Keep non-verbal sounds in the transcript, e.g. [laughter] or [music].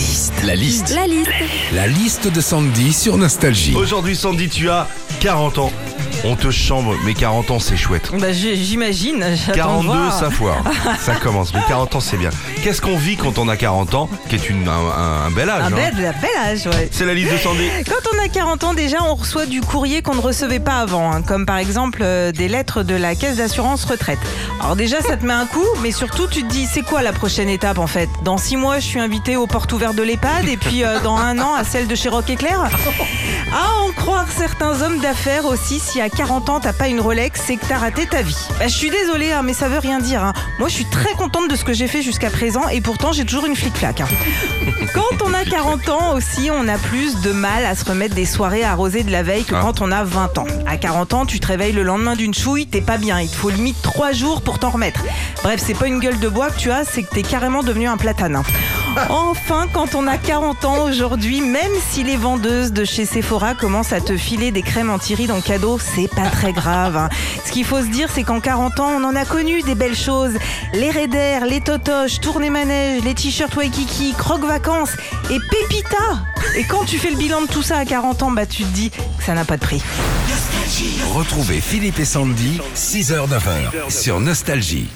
liste. La liste. La liste. La liste de Sandy sur Nostalgie. Aujourd'hui, Sandy, tu as 40 ans. On te chambre, mais 40 ans, c'est chouette. Bah, j'imagine. j'attends de 42, voir. ça foire. [laughs] ça commence. Mais 40 ans, c'est bien. Qu'est-ce qu'on vit quand on a 40 ans Qui est une, un, un- un bel âge. Un hein. bel, un bel âge, ouais. C'est la liste de Sandy. Quand on a 40 ans, déjà, on reçoit du courrier qu'on ne recevait pas avant, hein, comme par exemple euh, des lettres de la caisse d'assurance retraite. Alors déjà, ça te met un coup, mais surtout, tu te dis, c'est quoi la prochaine étape en fait? Dans six mois, je suis invité aux portes ouvertes de l'EHPAD, et puis euh, dans un an, à celle de chez Rock Éclair? [laughs] À en croire certains hommes d'affaires aussi, si à 40 ans, t'as pas une Rolex, c'est que t'as raté ta vie. Bah, je suis désolée, hein, mais ça veut rien dire. hein. Moi, je suis très contente de ce que j'ai fait jusqu'à présent, et pourtant, j'ai toujours une flic-flac. hein. [laughs] Quand on a 40 ans aussi, on a plus de mal à se remettre des soirées arrosées de la veille que Ah. quand on a 20 ans. À 40 ans, tu te réveilles le lendemain d'une chouille, t'es pas bien. Il te faut limite 3 jours pour t'en remettre. Bref, c'est pas une gueule de bois que tu as, c'est que t'es carrément devenu un platane. Enfin, quand on a 40 ans aujourd'hui, même si les vendeuses de chez Sephora commencent à te filer des crèmes anti-rides en cadeau, c'est pas très grave. hein. Ce qu'il faut se dire, c'est qu'en 40 ans, on en a connu des belles choses. Les raiders, les totoches, tournées manège, les t-shirts Waikiki, croque vacances et Pépita. Et quand tu fais le bilan de tout ça à 40 ans, bah tu te dis que ça n'a pas de prix. Retrouvez Philippe et Sandy, 6h-9h sur Nostalgie.